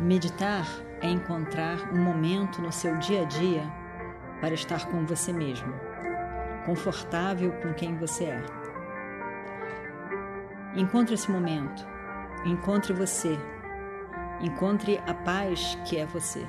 Meditar é encontrar um momento no seu dia a dia para estar com você mesmo, confortável com quem você é. Encontre esse momento, encontre você, encontre a paz que é você.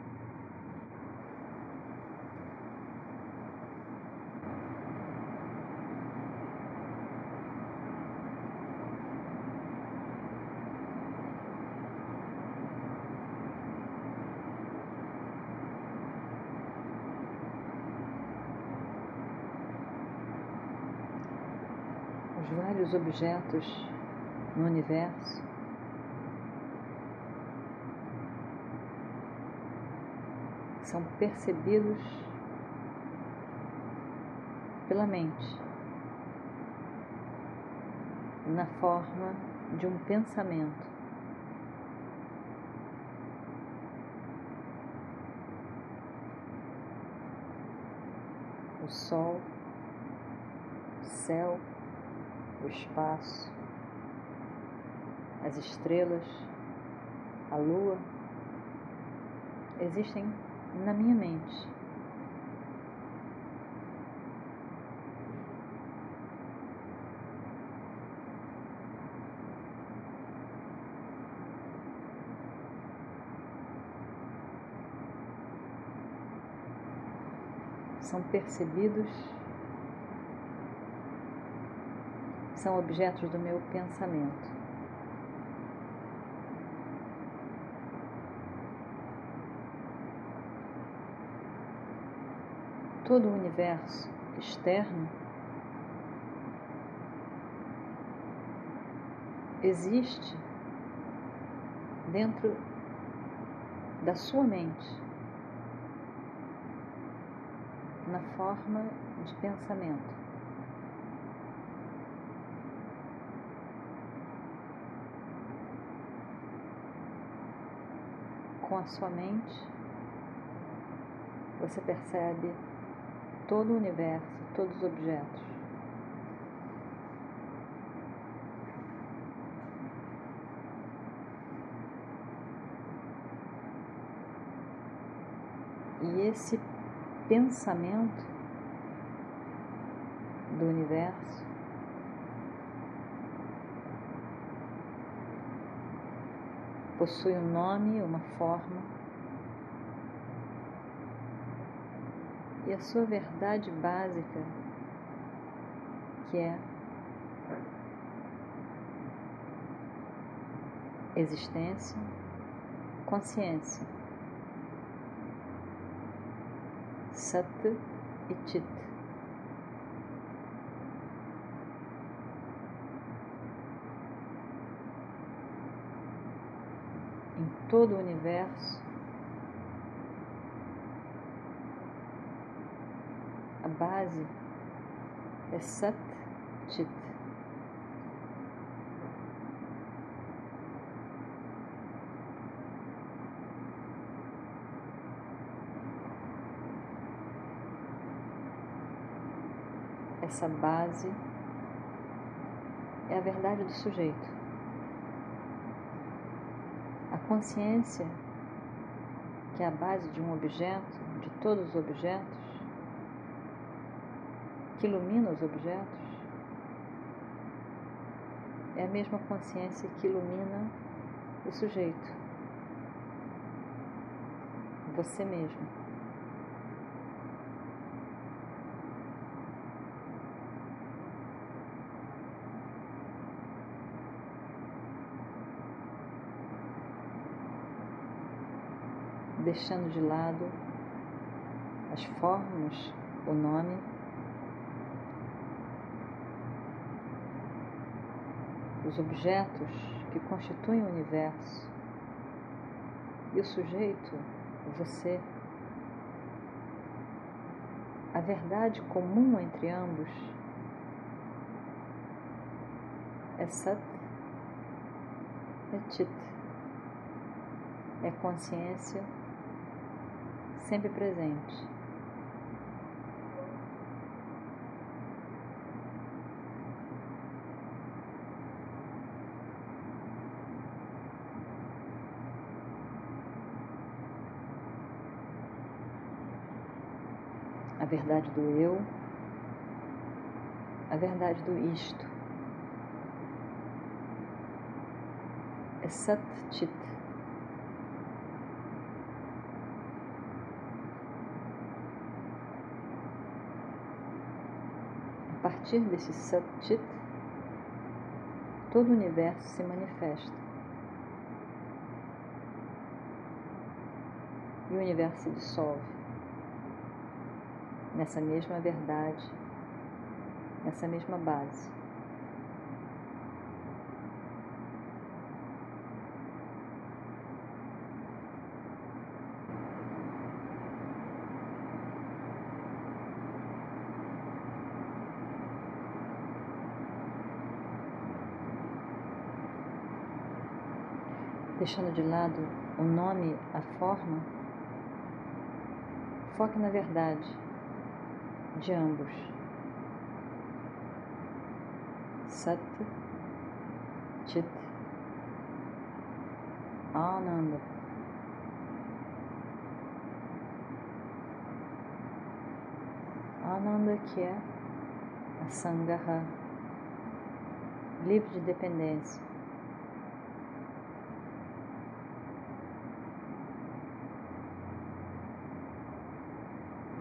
vários objetos no universo. São percebidos pela mente na forma de um pensamento. O sol, o céu, o espaço, as estrelas, a lua, existem na minha mente. São percebidos são objetos do meu pensamento. Todo o universo externo existe dentro da sua mente, na forma de pensamento. Com a sua mente, você percebe todo o universo, todos os objetos. E esse pensamento do universo possui um nome, uma forma. E a sua verdade básica, que é existência, consciência, Sat e Chit. Todo o universo, a base é Sat Chit. Essa base é a verdade do sujeito consciência, que é a base de um objeto, de todos os objetos, que ilumina os objetos, é a mesma consciência que ilumina o sujeito, você mesmo. Deixando de lado as formas, o nome. Os objetos que constituem o universo e o sujeito, você. A verdade comum entre ambos é Sat, é Chit, é consciência sempre presente. a verdade do eu, a verdade do isto. É Sat Chit. A partir desse Sat Chit, todo o universo se manifesta. E o universo se dissolve nessa mesma verdade, nessa mesma base. Deixando de lado o nome, a forma, foque na verdade de ambos. Sat, Chit, Ananda. Ananda que é a Sangaha, livre de dependência.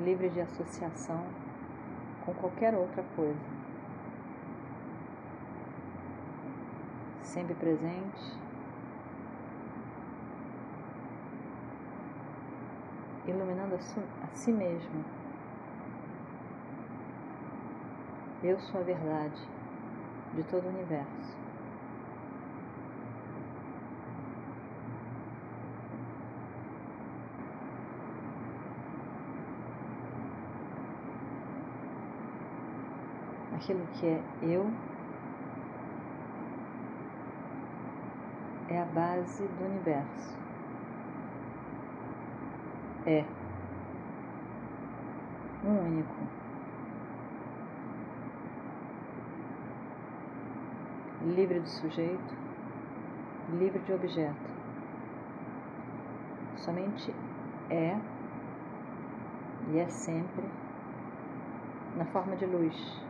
Livre de associação com qualquer outra coisa. Sempre presente, iluminando a, si mesmo. Eu sou a verdade de todo o universo. Aquilo que é eu é a base do universo. É um único. Livre do sujeito, livre de objeto. Somente é e é sempre na forma de luz.